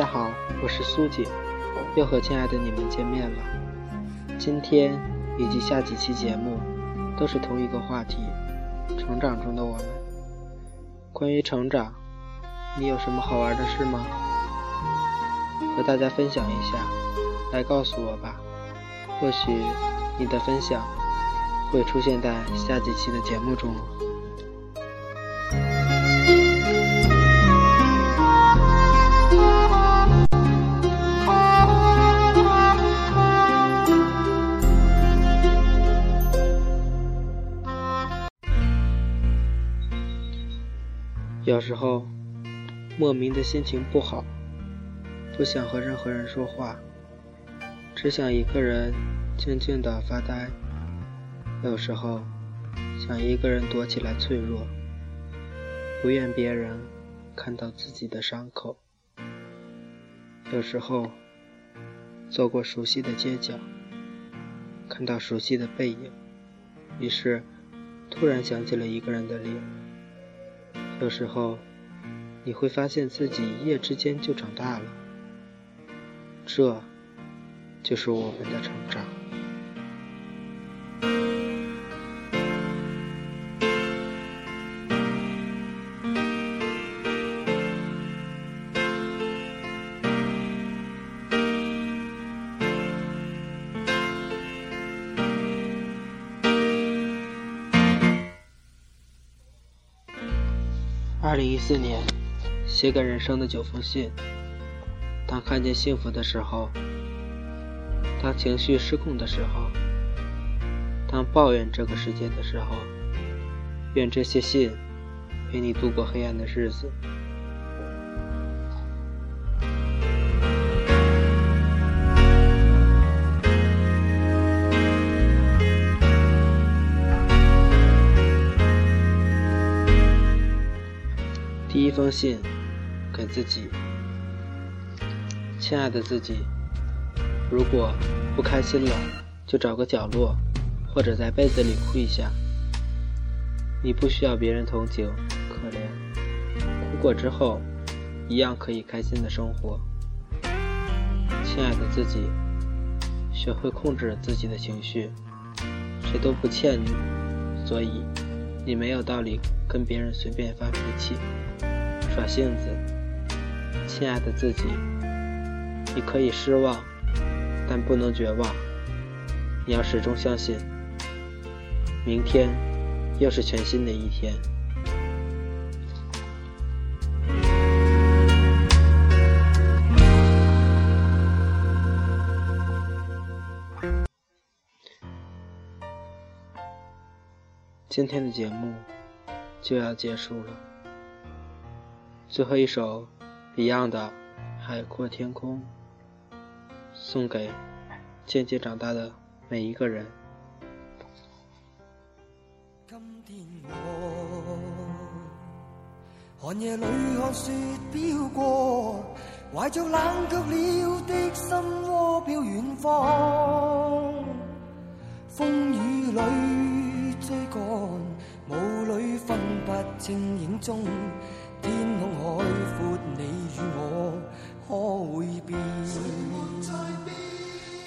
大家好，我是苏姐，又和亲爱的你们见面了。今天以及下几期节目都是同一个话题：成长中的我们。关于成长，你有什么好玩的事吗？和大家分享一下，来告诉我吧。或许你的分享会出现在下几期的节目中。有时候，莫名的心情不好，不想和任何人说话，只想一个人静静的发呆。有时候，想一个人躲起来脆弱，不愿别人看到自己的伤口。有时候，走过熟悉的街角，看到熟悉的背影，于是突然想起了一个人的脸。有时候，你会发现自己一夜之间就长大了，这就是我们的成长。二零一四年，写给人生的九封信。当看见幸福的时候，当情绪失控的时候，当抱怨这个世界的时候，愿这些信陪你度过黑暗的日子。第一封信，给自己，亲爱的自己，如果不开心了，就找个角落，或者在被子里哭一下。你不需要别人同情、可怜，哭过之后，一样可以开心的生活。亲爱的自己，学会控制自己的情绪，谁都不欠你，所以你没有道理跟别人随便发脾气。小性子，亲爱的自己，你可以失望，但不能绝望。你要始终相信，明天又是全新的一天。今天的节目就要结束了。最后一首 Beyond 的《海阔天空》，送给渐渐长大的每一个人。今天我寒夜里看雪飘过，怀着冷却了的心窝飘远方。风雨里追赶，雾里分不清影踪。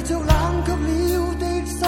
看雪飘过，怀着冷却了的心。